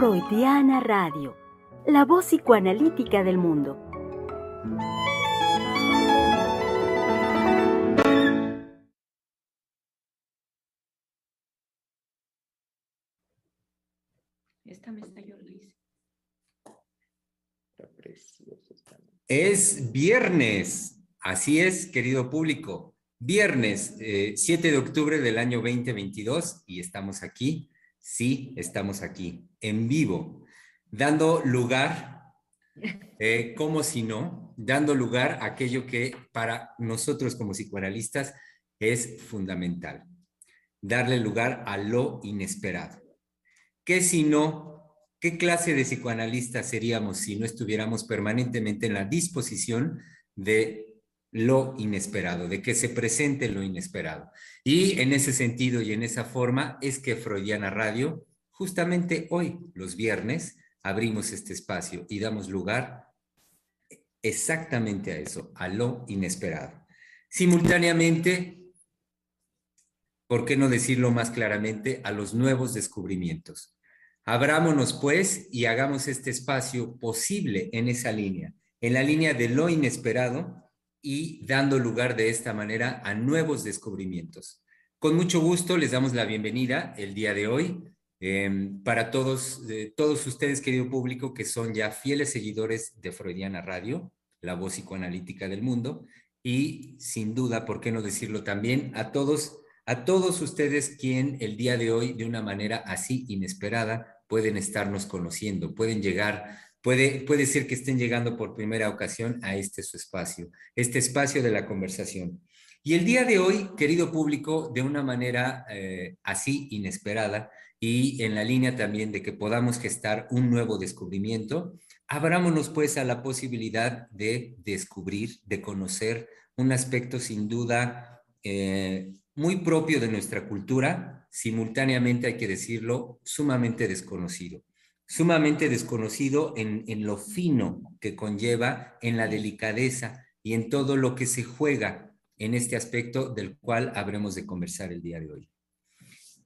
Freudiana Radio, la voz psicoanalítica del mundo. Esta mesa yo lo hice. Es viernes, así es, querido público. Viernes, 7 eh, de octubre del año 2022 y estamos aquí, sí, estamos aquí, en vivo, dando lugar, eh, como si no, dando lugar a aquello que para nosotros como psicoanalistas es fundamental, darle lugar a lo inesperado. ¿Qué si no? ¿Qué clase de psicoanalistas seríamos si no estuviéramos permanentemente en la disposición de lo inesperado, de que se presente lo inesperado. Y en ese sentido y en esa forma es que Freudiana Radio, justamente hoy, los viernes, abrimos este espacio y damos lugar exactamente a eso, a lo inesperado. Simultáneamente, ¿por qué no decirlo más claramente? A los nuevos descubrimientos. Abrámonos pues y hagamos este espacio posible en esa línea, en la línea de lo inesperado y dando lugar de esta manera a nuevos descubrimientos. Con mucho gusto les damos la bienvenida el día de hoy em, para todos, todos ustedes, querido público, que son ya fieles seguidores de Freudiana Radio, la voz psicoanalítica del mundo, y sin duda, ¿por qué no decirlo también? A todos, a todos ustedes quien el día de hoy, de una manera así inesperada, pueden estarnos conociendo, pueden llegar Puede, puede ser que estén llegando por primera ocasión a este su espacio, este espacio de la conversación. Y el día de hoy, querido público, de una manera eh, así inesperada y en la línea también de que podamos gestar un nuevo descubrimiento, abrámonos pues a la posibilidad de descubrir, de conocer un aspecto sin duda eh, muy propio de nuestra cultura, simultáneamente hay que decirlo, sumamente desconocido sumamente desconocido en, lo fino que conlleva, en la delicadeza y en todo lo que se juega en este aspecto del cual habremos de conversar el día de hoy.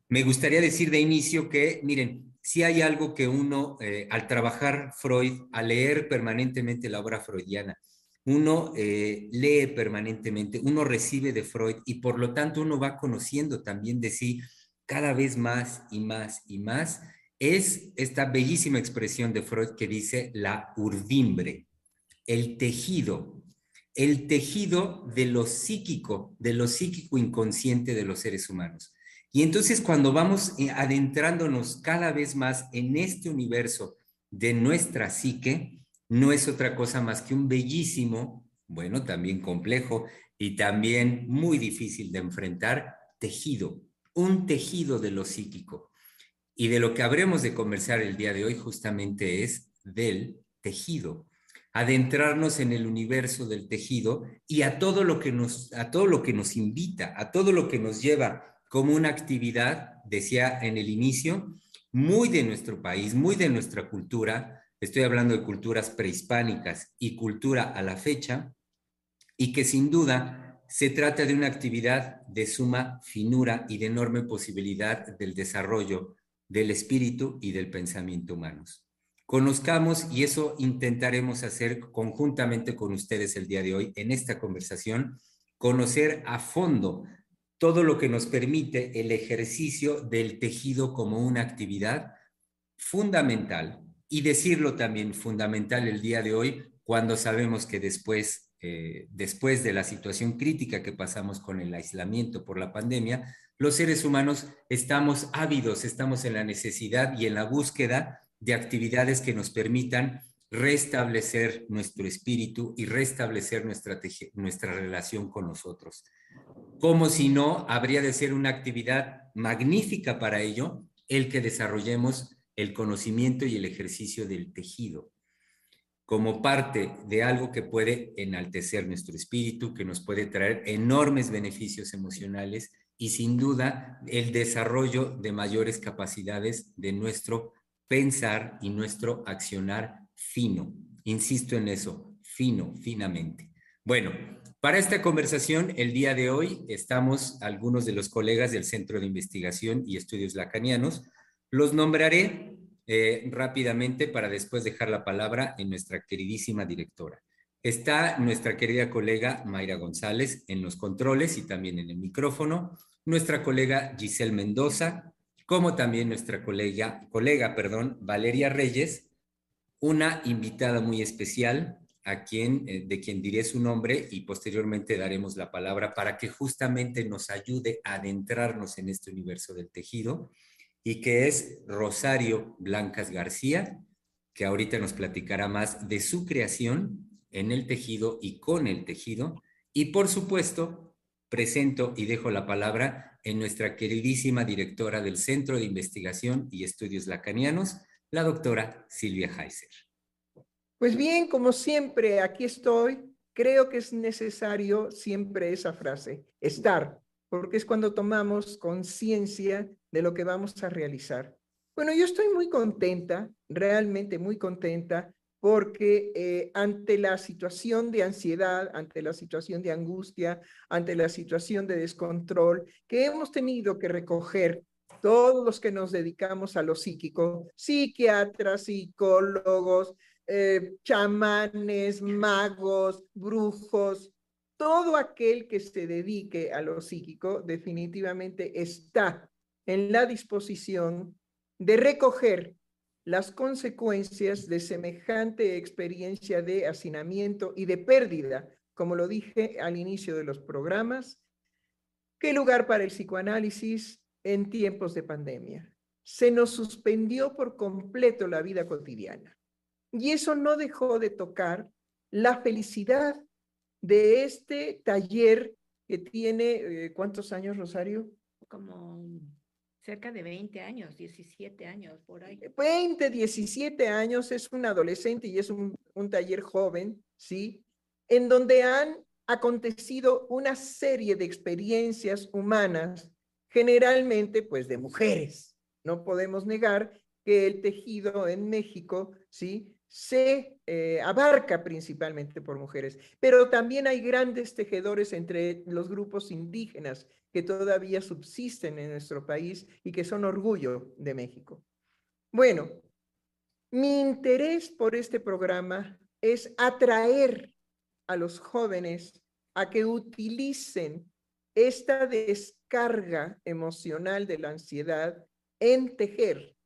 Me gustaría decir de inicio que, miren, si hay algo que uno, eh, al trabajar Freud, al leer permanentemente la obra freudiana, uno eh, lee permanentemente, uno recibe de Freud y por lo tanto uno va conociendo también de sí cada vez más y más y más es esta bellísima expresión de Freud que dice la urdimbre, el tejido, el tejido de lo psíquico, de lo psíquico inconsciente de los seres humanos. Y entonces cuando vamos eh, adentrándonos cada vez más en este universo de nuestra psique, no es otra cosa más que un bellísimo, bueno, también complejo y también muy difícil de enfrentar tejido, un tejido de lo psíquico. Y de lo que habremos de conversar el día de hoy justamente es del tejido, adentrarnos en el universo del tejido y a todo lo que nos a todo lo que nos invita, a todo lo que nos lleva como una actividad, decía en el inicio, muy de nuestro país, muy de nuestra cultura, estoy hablando de culturas prehispánicas y cultura a la fecha, y que sin duda se trata de una actividad de suma finura y de enorme posibilidad del desarrollo del espíritu y del pensamiento humanos. Conozcamos, y eso intentaremos hacer conjuntamente con ustedes el día de hoy en esta conversación, conocer a fondo todo lo que nos permite el ejercicio del tejido como una actividad fundamental y decirlo también fundamental el día de hoy cuando sabemos que después, eh, después de la situación crítica que pasamos con el aislamiento por la pandemia, los seres humanos estamos ávidos, estamos en la necesidad y en la búsqueda de actividades que nos permitan restablecer nuestro espíritu y restablecer nuestra, nuestra relación con nosotros. Como si no, habría de ser una actividad magnífica para ello el que desarrollemos el conocimiento y el ejercicio del tejido como parte de algo que puede enaltecer nuestro espíritu, que nos puede traer enormes beneficios emocionales y sin duda el desarrollo de mayores capacidades de nuestro pensar y nuestro accionar fino. Insisto en eso, fino, finamente. Bueno, para esta conversación, el día de hoy estamos algunos de los colegas del Centro de Investigación y Estudios Lacanianos. Los nombraré eh, rápidamente para después dejar la palabra en nuestra queridísima directora. Está nuestra querida colega Mayra González en los controles y también en el micrófono, nuestra colega Giselle Mendoza, como también nuestra colega, colega perdón, Valeria Reyes, una invitada muy especial a quien, eh, de quien diré su nombre y posteriormente daremos la palabra para que justamente nos ayude a adentrarnos en este universo del tejido y que es Rosario Blancas García, que ahorita nos platicará más de su creación en el tejido y con el tejido. Y por supuesto, presento y dejo la palabra en nuestra queridísima directora del Centro de Investigación y Estudios Lacanianos, la doctora Silvia Heiser. Pues bien, como siempre, aquí estoy. Creo que es necesario siempre esa frase, estar, porque es cuando tomamos conciencia de lo que vamos a realizar. Bueno, yo estoy muy contenta, realmente muy contenta, porque eh, ante la situación de ansiedad, ante la situación de angustia, ante la situación de descontrol que hemos tenido que recoger todos los que nos dedicamos a lo psíquico, psiquiatras, psicólogos, eh, chamanes, magos, brujos, todo aquel que se dedique a lo psíquico definitivamente está en la disposición de recoger las consecuencias de semejante experiencia de hacinamiento y de pérdida, como lo dije al inicio de los programas, ¿qué lugar para el psicoanálisis en tiempos de pandemia? Se nos suspendió por completo la vida cotidiana. Y eso no dejó de tocar la felicidad de este taller que tiene, eh, ¿cuántos años, Rosario? Como cerca de 20 años, 17 años, por ahí. 20, 17 años, es un adolescente y es un, un taller joven, ¿sí? En donde han acontecido una serie de experiencias humanas, generalmente pues de mujeres. No podemos negar que el tejido en México, ¿sí? Se eh, abarca principalmente por mujeres, pero también hay grandes tejedores entre los grupos indígenas que todavía subsisten en nuestro país y que son orgullo de México. Bueno, mi interés por este programa es atraer a los jóvenes a que utilicen esta descarga emocional de la ansiedad en tejer,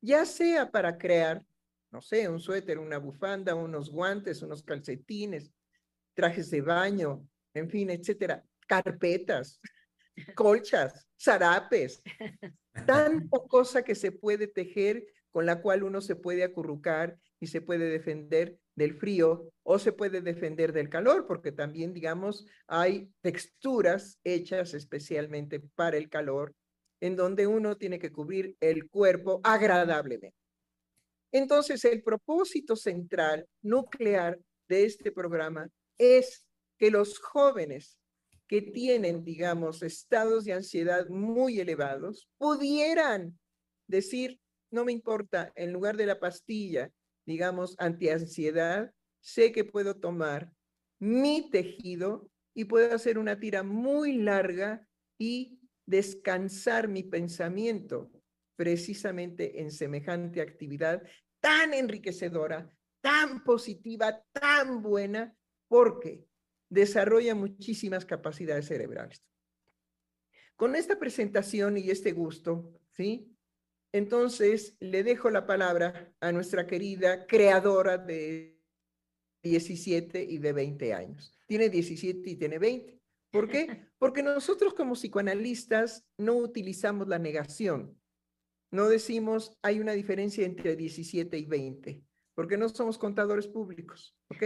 ya sea para crear no sé, un suéter, una bufanda, unos guantes, unos calcetines, trajes de baño, en fin, etcétera, carpetas, colchas, zarapes, tanta cosa que se puede tejer con la cual uno se puede acurrucar y se puede defender del frío o se puede defender del calor, porque también, digamos, hay texturas hechas especialmente para el calor, en donde uno tiene que cubrir el cuerpo agradablemente. Entonces, el propósito central, nuclear de este programa es que los jóvenes que tienen, digamos, estados de ansiedad muy elevados, pudieran decir, no me importa, en lugar de la pastilla, digamos, antiansiedad, sé que puedo tomar mi tejido y puedo hacer una tira muy larga y descansar mi pensamiento precisamente en semejante actividad tan enriquecedora, tan positiva, tan buena, porque desarrolla muchísimas capacidades cerebrales. Con esta presentación y este gusto, ¿sí? Entonces le dejo la palabra a nuestra querida creadora de 17 y de 20 años. Tiene 17 y tiene 20. ¿Por qué? Porque nosotros como psicoanalistas no utilizamos la negación. No decimos hay una diferencia entre 17 y 20, porque no somos contadores públicos, ¿ok?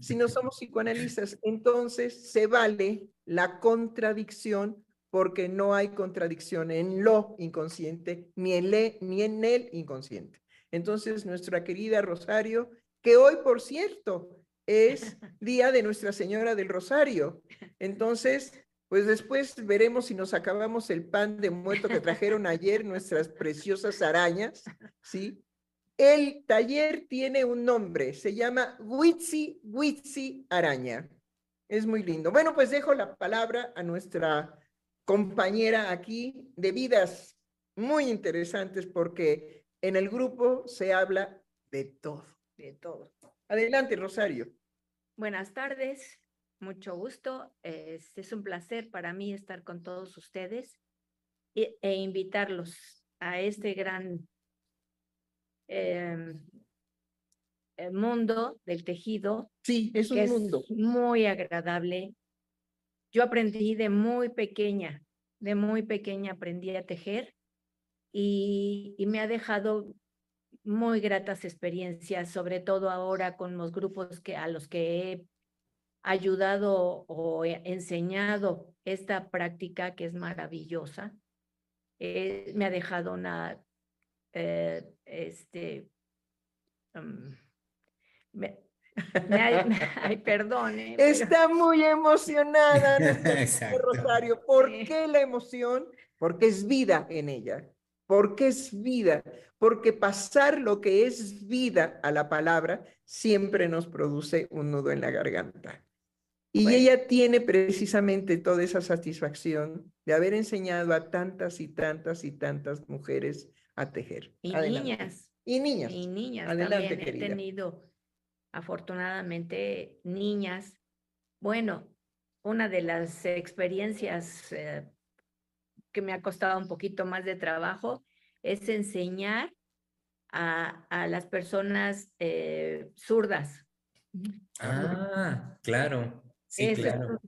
Si no somos psicoanalistas, entonces se vale la contradicción porque no hay contradicción en lo inconsciente ni en, le, ni en el inconsciente. Entonces, nuestra querida Rosario, que hoy, por cierto, es Día de Nuestra Señora del Rosario. Entonces, pues después veremos si nos acabamos el pan de muerto que trajeron ayer nuestras preciosas arañas, ¿sí? El taller tiene un nombre, se llama Witsi Witsi Araña. Es muy lindo. Bueno, pues dejo la palabra a nuestra compañera aquí de vidas muy interesantes porque En el grupo se habla de todo. De todo. Adelante, Rosario. Buenas tardes, mucho gusto. Es, es un placer para mí estar con todos ustedes e, e invitarlos a este gran em, eh, mundo del tejido, Sí, es un mundo. es muy agradable. Yo aprendí de muy pequeña, de muy pequeña aprendí a tejer y, y me ha dejado muy gratas experiencias, sobre todo ahora con los grupos que, a los que he ayudado o he enseñado esta práctica que es maravillosa. Eh, me ha dejado una, eh, este, mm, me- me ha- ay, perdone. pero- Está muy emocionada. Rosario. ¿Por Sí. qué la emoción? Porque es vida en ella. Porque es vida. Porque pasar lo que es vida a la palabra siempre nos produce un nudo en la garganta. Y Bueno. ella tiene precisamente toda esa satisfacción de haber enseñado a tantas y tantas y tantas mujeres a tejer. Y Adelante. niñas. Y niñas. Y niñas Adelante, también. querida. He tenido, afortunadamente, niñas. Bueno, una de las experiencias eh, que me ha costado un poquito más de trabajo es enseñar a, a las personas eh, zurdas. Ah, claro. Sí, Ese es claro.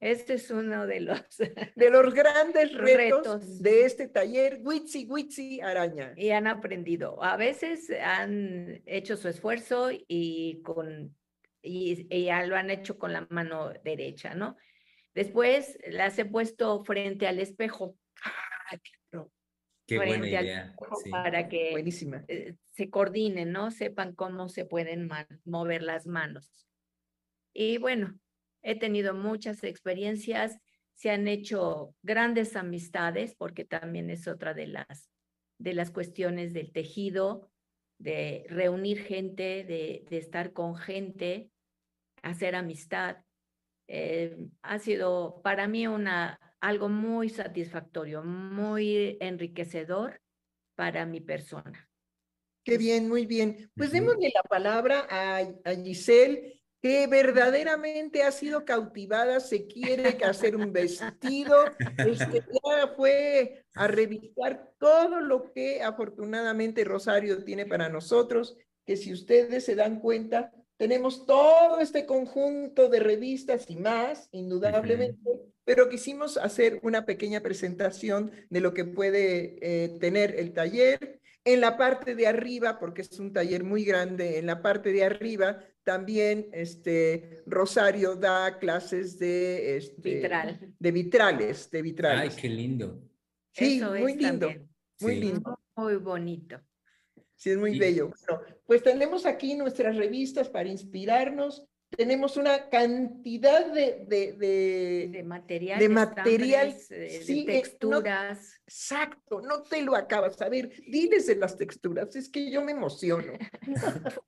Este es uno de los... De los grandes retos, Retos. de este taller, Witsi Witsi Araña. y han aprendido. A veces han hecho su esfuerzo y con y, y ya lo han hecho con la mano derecha, ¿no? Después las he puesto frente al espejo Ah, Qué buena frente al idea. sí. para que Buenísima. eh, se coordinen, ¿no? Sepan cómo se pueden mover las manos. Y bueno, he tenido muchas experiencias, se han hecho grandes amistades, porque también es otra de las, de las cuestiones del tejido, de reunir gente, de, de estar con gente, hacer amistad. Eh, ha sido para mí una, algo muy satisfactorio, muy enriquecedor para mi persona. Qué bien, muy bien. Pues démosle la palabra a, a Giselle, que verdaderamente ha sido cautivada, se quiere hacer un vestido, este, ya fue a revisar todo lo que afortunadamente Rosario tiene para nosotros, que si ustedes se dan cuenta, tenemos todo este conjunto de revistas y más, indudablemente, pero quisimos hacer una pequeña presentación de lo que puede eh, tener el taller. En la parte de arriba, porque es un taller muy grande, en la parte de arriba también este, Rosario da clases de, este, Vitral. de vitrales, de Ay, vitrales. qué lindo. Sí, Eso muy lindo, también muy Sí. lindo. muy bonito. Sí, es muy bello. Bueno, pues tenemos aquí nuestras revistas para inspirarnos. Tenemos una cantidad de, de, de- De material, material, estambres, eh, de sí, eh, no- texturas. Exacto, no te lo acabas. A ver, diles de las texturas, es que yo me emociono.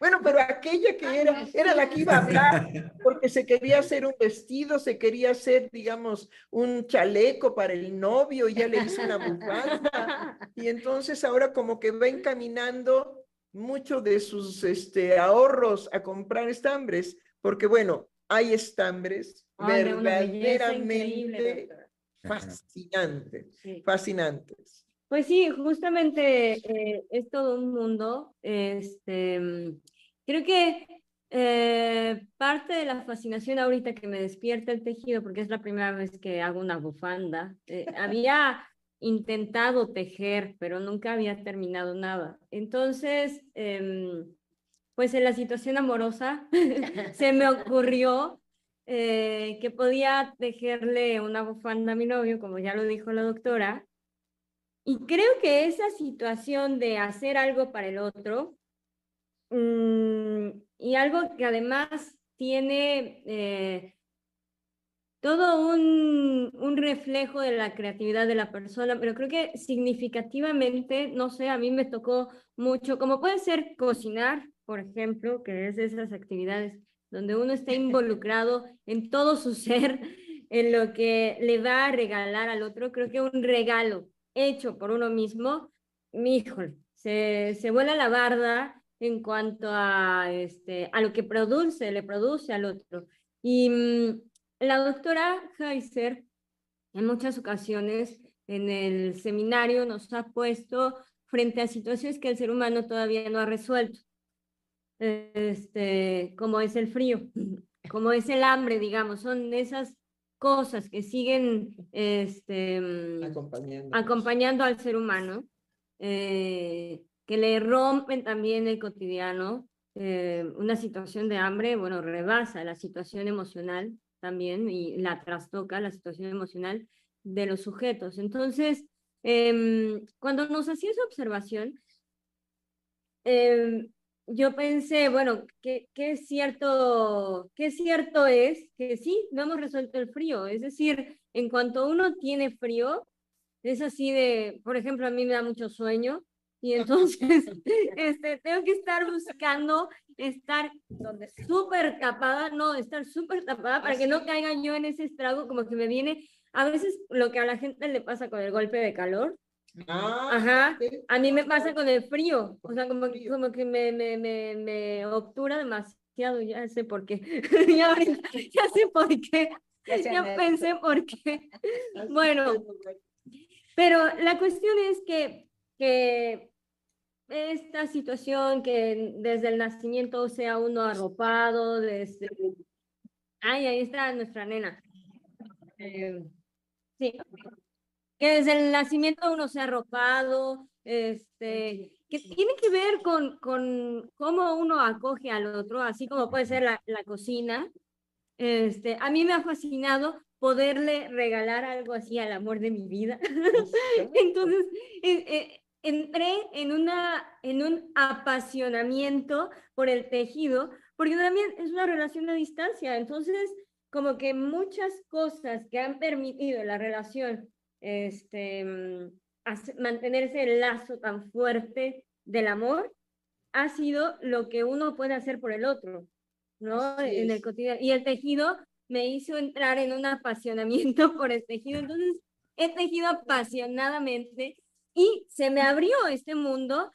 Bueno, pero aquella que era, era la que iba a hablar, porque se quería hacer un vestido, se quería hacer, digamos, un chaleco para el novio, y ya le hizo una bufanda. Y entonces ahora como que va encaminando mucho de sus este, ahorros a comprar estambres, porque bueno, hay estambres verdaderamente fascinantes, Sí. fascinantes. Pues sí, justamente eh, es todo un mundo. Este, mm, creo que eh, parte de la fascinación ahorita que me despierta el tejido, porque es la primera vez que hago una bufanda, eh, había intentado tejer, pero nunca había terminado nada. Entonces, em, pues en la situación amorosa se me ocurrió eh, que podía tejerle una bufanda a mi novio, como ya lo dijo la doctora, y creo que esa situación de hacer algo para el otro mm, y algo que además tiene eh, todo un, un reflejo de la creatividad de la persona, pero creo que significativamente, no sé, a mí me tocó mucho, como puede ser cocinar, por ejemplo, que es de esas actividades donde uno está involucrado en todo su ser, en lo que le va a regalar al otro, creo que un regalo hecho por uno mismo híjole, se, se vuela la barda en cuanto a, este, a lo que produce, le produce al otro. Y mm, la doctora Heiser en muchas ocasiones en el seminario nos ha puesto frente a situaciones que el ser humano todavía no ha resuelto, este, como es el frío, como es el hambre, digamos, son esas cosas que siguen este, mm, Acompañando. acompañando al ser humano, eh, que le rompen también el cotidiano. eh, una situación de hambre, bueno, rebasa la situación emocional también y la trastoca la situación emocional de los sujetos. Entonces, em, cuando nos hacía esa observación, em, yo pensé, bueno, ¿qué, qué cierto, qué cierto es que sí, no hemos resuelto el frío. Es decir, en cuanto uno tiene frío, es así de, por ejemplo, a mí me da mucho sueño y entonces este, tengo que estar buscando estar Donde súper tapada, no, estar súper tapada para que no caiga yo en ese estrago, como que me viene, a veces lo que a la gente le pasa con el golpe de calor, Ah, ajá, a mí me pasa con el frío, o sea, como, frío. como que me, me, me, me obtura demasiado, ya sé por qué, ya, ahorita- ya sé por qué, Ya pensé por qué. Bueno. Pero la cuestión es que, que esta situación que desde el nacimiento sea uno arropado, desde... Ay, ahí está nuestra nena. Eh, sí. Que desde el nacimiento uno sea arropado, este, que tiene que ver con, con cómo uno acoge al otro, así como puede ser la, la cocina. Este, a mí me ha fascinado poderle regalar algo así al amor de mi vida. Entonces, eh, eh, entré en, una, en un apasionamiento por el tejido, porque también es una relación a distancia. Entonces, como que muchas cosas que han permitido la relación este, mm, mantenerse el lazo tan fuerte del amor, ha sido lo que uno puede hacer por el otro, ¿no? En el cotidiano. Y el tejido me hizo entrar en un apasionamiento por el tejido. Entonces, he tejido apasionadamente y se me abrió este mundo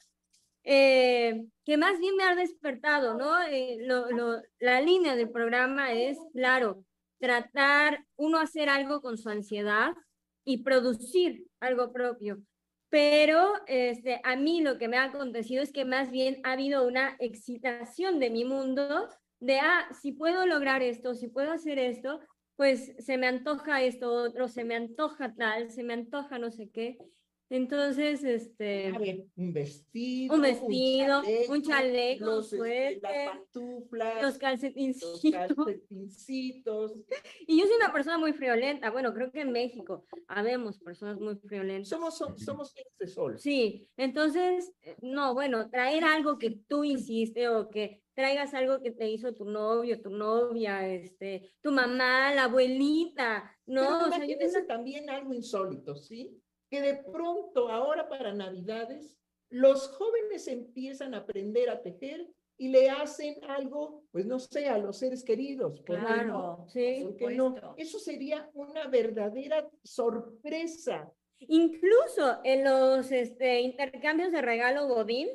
eh, que más bien me ha despertado, ¿no? Eh, lo, lo- la línea del programa es, claro, tratar uno hacer algo con su ansiedad y producir algo propio. Pero este, a mí lo que me ha acontecido es que más bien ha habido una excitación de mi mundo de, ah, si puedo lograr esto, si puedo hacer esto, pues se me antoja esto otro, se me antoja tal, se me antoja no sé qué. Entonces, este, A ver, un vestido. Un vestido, un chaleco, los, este, las pantuflas, los los calcetincitos. calcetincitos. Y yo soy una persona muy friolenta. Bueno, creo que en México habemos personas muy friolentas. Somos, som- somos de sol. Sí, entonces, eh, no, bueno, traer algo que tú hiciste o que traigas algo que te hizo tu novio, tu novia, este, tu mamá, la abuelita, Pero ¿no? O sea, yo también algo insólito, ¿sí? Que de pronto ahora para Navidades los jóvenes empiezan a aprender a tejer y le hacen algo, pues no sé, a los seres queridos. ¿por qué no? Claro, sí. ¿Por no? Eso sería una verdadera sorpresa. Incluso en los este, intercambios de regalo Godín,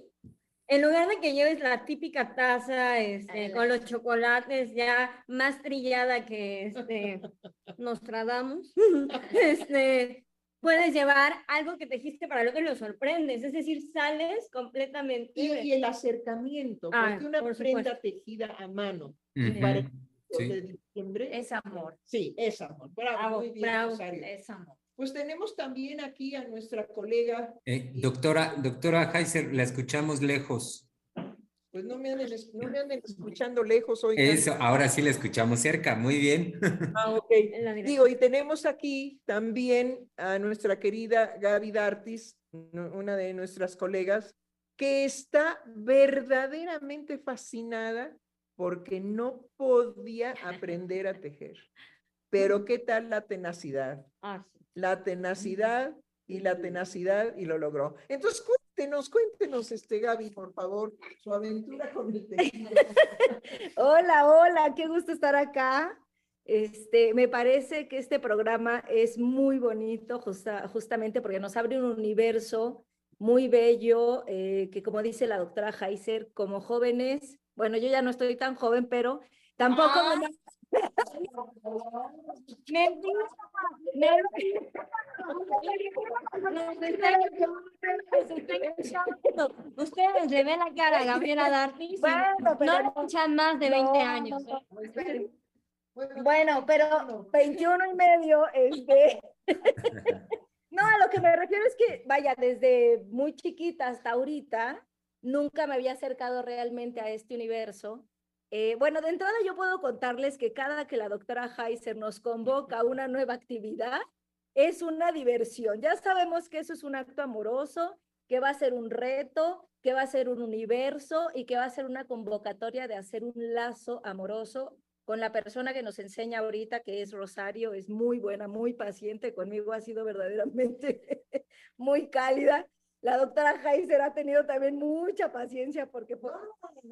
en lugar de que lleves la típica taza este, con los chocolates ya más trillada que este, Nostradamus, este, puedes llevar algo que tejiste para el otro y lo sorprendes. Es decir, sales completamente. Y, y el acercamiento, Ah, porque una por prenda supuesto. tejida a mano para sí. de diciembre. Es amor, Sí, es amor. Bravo, Bravo, muy bien, bravo. Es amor. Pues tenemos también aquí a nuestra colega, Eh, doctora, doctora Heiser, la escuchamos lejos. Pues no me anden, no me anden escuchando lejos hoy. Eso, ahora sí la escuchamos cerca, muy bien. Ah, ok. Digo, y tenemos aquí también a nuestra querida Gaby Dartis, una de nuestras colegas, que está verdaderamente fascinada porque no podía aprender a tejer. Pero ¿qué tal la tenacidad? Ah, sí. La tenacidad y la tenacidad y lo logró. Entonces, cuéntenos, cuéntenos, este Gaby, por favor, su aventura con el tejido. Hola, hola, qué gusto estar acá. Este, me parece que este programa es muy bonito, justa- justamente porque nos abre un universo muy bello, eh, que como dice la doctora Heiser, como jóvenes, bueno, yo ya no estoy tan joven, pero tampoco me... Ustedes le ven la cara a Gabriela Darty, Bueno, pero no luchan más de 20 años. ¿eh? Bueno, pero 21 y medio, este... No, a lo que me refiero es que, vaya, desde muy chiquita hasta ahorita, nunca me había acercado realmente a este universo. Eh, bueno, de entrada yo puedo contarles que cada que la doctora Heiser nos convoca a una nueva actividad, es una diversión. Ya sabemos que eso es un acto amoroso, que va a ser un reto, que va a ser un universo y que va a ser una convocatoria de hacer un lazo amoroso con la persona que nos enseña ahorita, que es Rosario, es muy buena, muy paciente, conmigo ha sido verdaderamente muy cálida. La doctora Heiser ha tenido también mucha paciencia porque fue,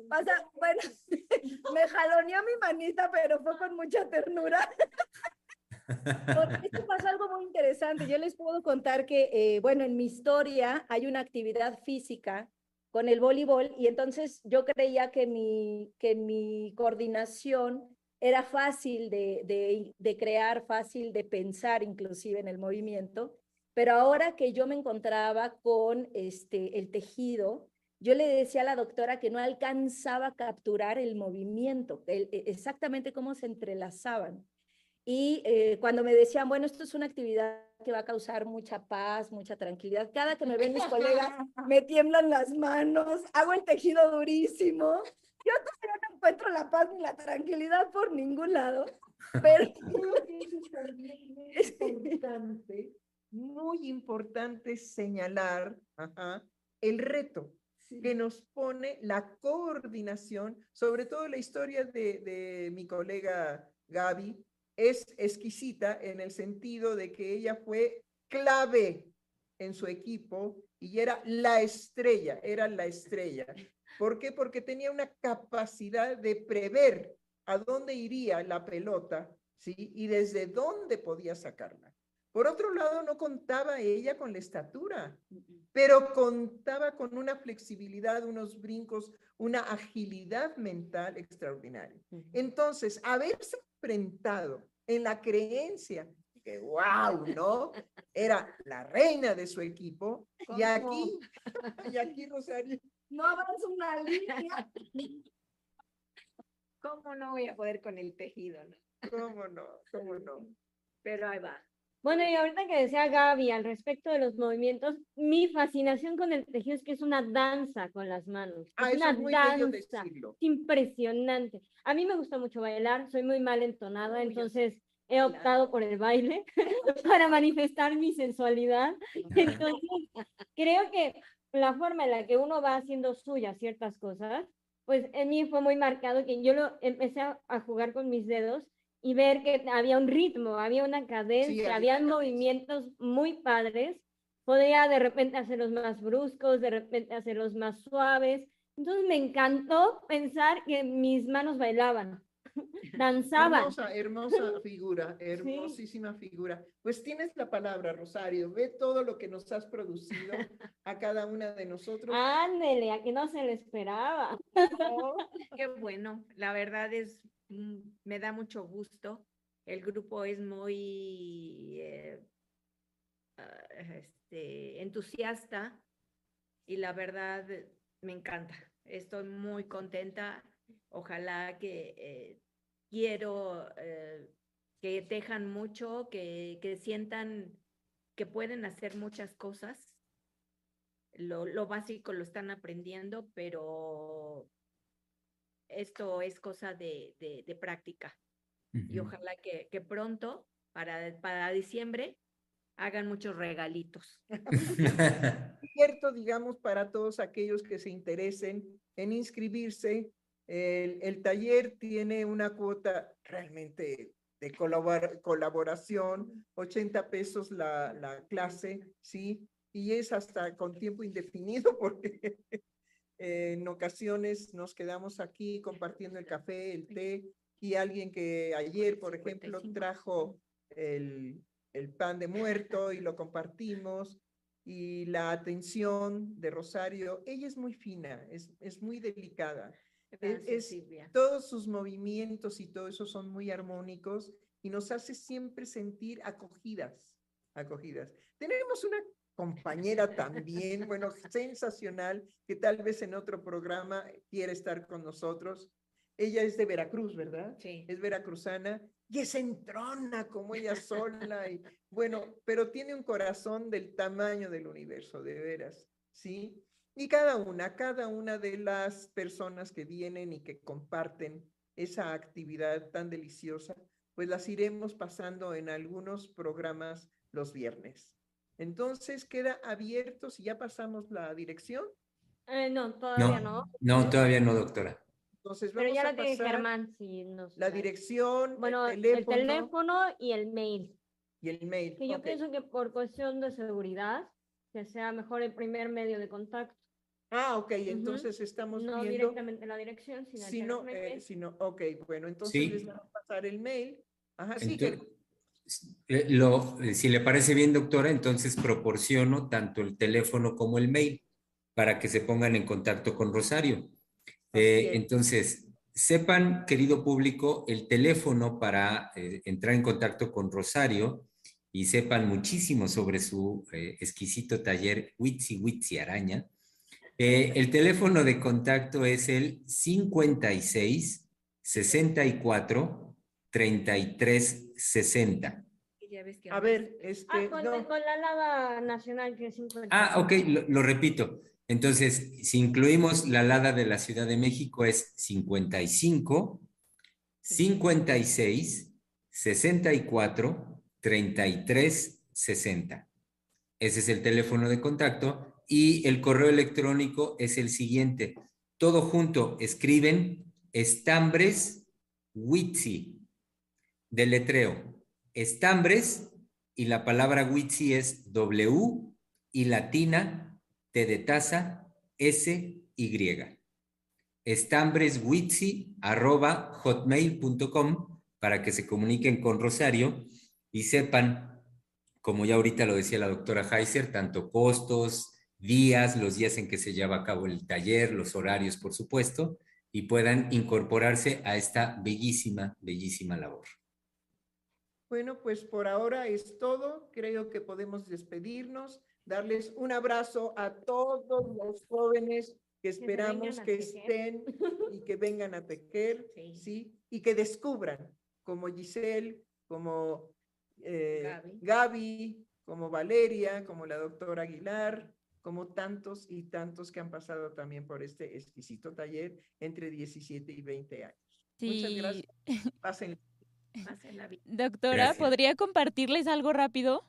pasa, bueno, me jaloneó mi manita, pero fue con mucha ternura. Porque esto pasó algo muy interesante. Yo les puedo contar que, eh, bueno, en mi historia hay una actividad física con el voleibol y entonces yo creía que mi, que mi coordinación era fácil de, de, de, crear, fácil de pensar inclusive en el movimiento, pero ahora que yo me encontraba con este, el tejido, yo le decía a la doctora que no alcanzaba a capturar el movimiento, el, exactamente cómo se entrelazaban. Y eh, cuando me decían, bueno, esto es una actividad que va a causar mucha paz, mucha tranquilidad, cada que me ven mis colegas, me tiemblan las manos, hago el tejido durísimo, yo todavía no encuentro la paz ni la tranquilidad por ningún lado, pero es importante, muy importante señalar ajá, el reto sí. que nos pone la coordinación, sobre todo la historia de, de mi colega Gaby, es exquisita en el sentido de que ella fue clave en su equipo y era la estrella, era la estrella. ¿Por qué? Porque tenía una capacidad de prever a dónde iría la pelota, ¿sí? Y desde dónde podía sacarla. Por otro lado, no contaba ella con la estatura, pero contaba con una flexibilidad, unos brincos, una agilidad mental extraordinaria. Entonces, haberse enfrentado en la creencia que, wow, ¿no? Era la reina de su equipo, y aquí, y aquí Rosario no avanza una línea. ¿Cómo no voy a poder con el tejido? No? ¿Cómo no? ¿Cómo no? Pero ahí va. Bueno, y ahorita que decía Gaby al respecto de los movimientos, mi fascinación con el tejido es que es una danza con las manos. Ah, es una es danza. decirlo. impresionante. A mí me gusta mucho bailar, soy muy mal entonada, entonces he optado por el baile para manifestar mi sensualidad. Entonces, creo que la forma en la que uno va haciendo suyas ciertas cosas, pues en mí fue muy marcado que yo lo empecé a, a jugar con mis dedos y ver que había un ritmo, había una cadencia, Sí, había movimientos muy padres. Podía de repente hacerlos más bruscos, de repente hacerlos más suaves. Entonces me encantó pensar que mis manos bailaban, danzaban. Hermosa, hermosa figura, hermosísima figura. Pues tienes la palabra, Rosario. Ve todo lo que nos has producido a cada una de nosotros. Ándele, a que no se lo esperaba. Oh, qué bueno, la verdad es, me da mucho gusto. El grupo es muy eh, ah, este, entusiasta y la verdad me encanta. Estoy muy contenta. Ojalá que eh, quiero eh, que tejan mucho, que, que sientan que pueden hacer muchas cosas. Lo, lo básico lo están aprendiendo, pero esto es cosa de, de, de práctica. Y Ujú. ojalá que, que pronto, para, para diciembre, hagan muchos regalitos. Cierto, digamos, para todos aquellos que se interesen en inscribirse, el, el taller tiene una cuota realmente de colabor- colaboración, 80 pesos la, la clase, ¿sí? Y es hasta con tiempo indefinido porque eh, en ocasiones nos quedamos aquí compartiendo el café, el té, y alguien que ayer, por ejemplo, 55. trajo el, el pan de muerto y lo compartimos. y la atención de Rosario, ella es muy fina, es, es muy delicada. Gracias, es- Silvia. todos sus movimientos y todo eso son muy armónicos y nos hace siempre sentir acogidas, acogidas. Tenemos una compañera también, bueno, sensacional, que tal vez en otro programa quiera estar con nosotros. Ella es de Veracruz, ¿verdad? Sí. Es veracruzana y es entrona como ella sola y bueno, pero tiene un corazón del tamaño del universo, de veras, ¿sí? Y cada una, cada una de las personas que vienen y que comparten esa actividad tan deliciosa, pues las iremos pasando en algunos programas los viernes. Entonces queda abierto, si ya pasamos la dirección, Eh, no, todavía no. No, todavía no, doctora. entonces Pero ya a la tiene Germán, si nos la dirección, Bueno, el teléfono, el teléfono y el mail. y el mail. Que yo pienso que por cuestión de seguridad, que sea mejor el primer medio de contacto. Ah, ok, entonces estamos No viendo, directamente la dirección, sino el sino, eh, sino, ok, bueno, entonces Sí. les vamos a pasar el mail. Ajá, sí, que- lo- eh, si le parece bien, doctora, entonces proporciono tanto el teléfono como el mail para que se pongan en contacto con Rosario. Eh, es. entonces, sepan, querido público, el teléfono para eh, entrar en contacto con Rosario y sepan muchísimo sobre su eh, exquisito taller Witsi Witsi Araña. Eh, el teléfono de contacto es el 56 64 33 60. Y ya ves que a ahora ver, es- este, Ah, con, no, con la lava nacional que es 50. Ah, ok, lo, lo repito. Entonces, si incluimos la LADA de la Ciudad de México es 55, 56, 64, 33, 60. Ese es el teléfono de contacto y el correo electrónico es el siguiente. Todo junto, escriben estambres witsi, deletreo. Estambres y la palabra witsi es W y latina, T de taza, S, Y. Estambreswitsi arroba hotmail.com para que se comuniquen con Rosario y sepan, como ya ahorita lo decía la doctora Heiser, tanto costos, días, los días en que se lleva a cabo el taller, los horarios, por supuesto, y puedan incorporarse a esta bellísima, bellísima labor. Bueno, pues por ahora es todo. Creo que podemos despedirnos, darles un abrazo a todos los jóvenes que esperamos que estén y que vengan a tejer, Sí. ¿sí? Y que descubran, como Giselle, como eh, Gaby. Gaby, como Valeria, como la doctora Aguilar, como tantos y tantos que han pasado también por este exquisito taller entre 17 y 20 años. Muchas Sí. Doctora, Gracias. ¿podría compartirles algo rápido?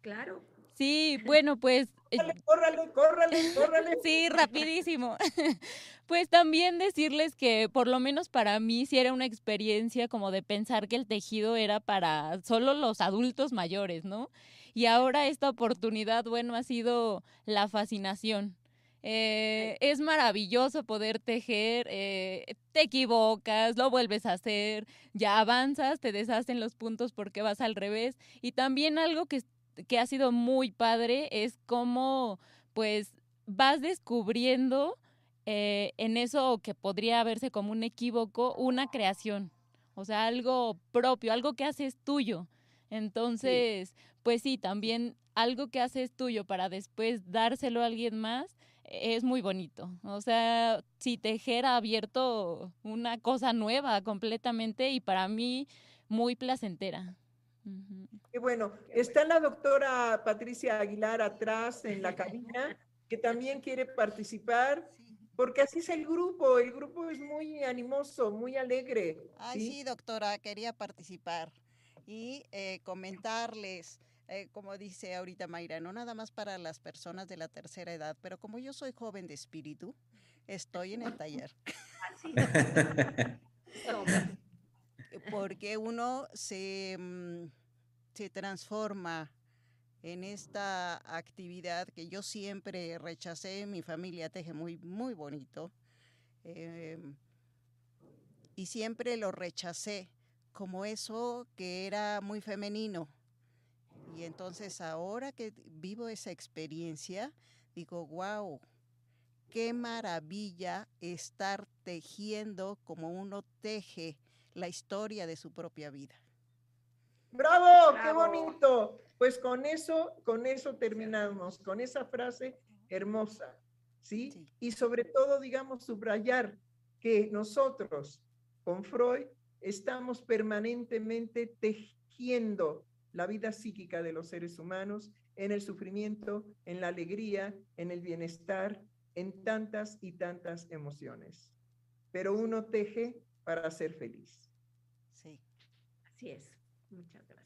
Claro. Sí, bueno, pues eh, Córrale, córrale, córrale, córrale. Sí, rapidísimo. Pues también decirles que por lo menos para mí sí era una experiencia como de pensar que el tejido era para solo los adultos mayores, ¿no? Y ahora esta oportunidad, bueno, ha sido la fascinación. Eh, es maravilloso poder tejer, eh, te equivocas, lo vuelves a hacer, ya avanzas, te deshacen los puntos porque vas al revés. Y también algo que, que ha sido muy padre es cómo pues vas descubriendo eh, en eso que podría verse como un equívoco, una creación, o sea, algo propio, algo que haces tuyo. Entonces, pues sí, también algo que haces tuyo para después dárselo a alguien más es muy bonito. O sea, si tejer ha abierto una cosa nueva completamente y para mí muy placentera. Y bueno, está la doctora Patricia Aguilar atrás en la cabina, que también quiere participar, porque así es el grupo, el grupo es muy animoso, muy alegre. Ay, sí, doctora, quería participar y eh, comentarles, eh, como dice ahorita Mayra, no nada más para las personas de la tercera edad, pero como yo soy joven de espíritu, estoy en el taller. Porque uno se, mm, se transforma en esta actividad que yo siempre rechacé, mi familia teje muy, muy bonito. em, y siempre lo rechacé como eso que era muy femenino. Y entonces ahora que vivo esa experiencia, digo, wow, qué maravilla estar tejiendo como uno teje la historia de su propia vida. ¡Bravo! ¡Qué bonito! Pues con eso, con eso terminamos, con esa frase hermosa, ¿sí? Sí. Y sobre todo, digamos, subrayar que nosotros, con Freud, estamos permanentemente tejiendo la vida psíquica de los seres humanos en el sufrimiento, en la alegría, en el bienestar, en tantas y tantas emociones. Pero uno teje para ser feliz. Sí. Así es. Muchas gracias.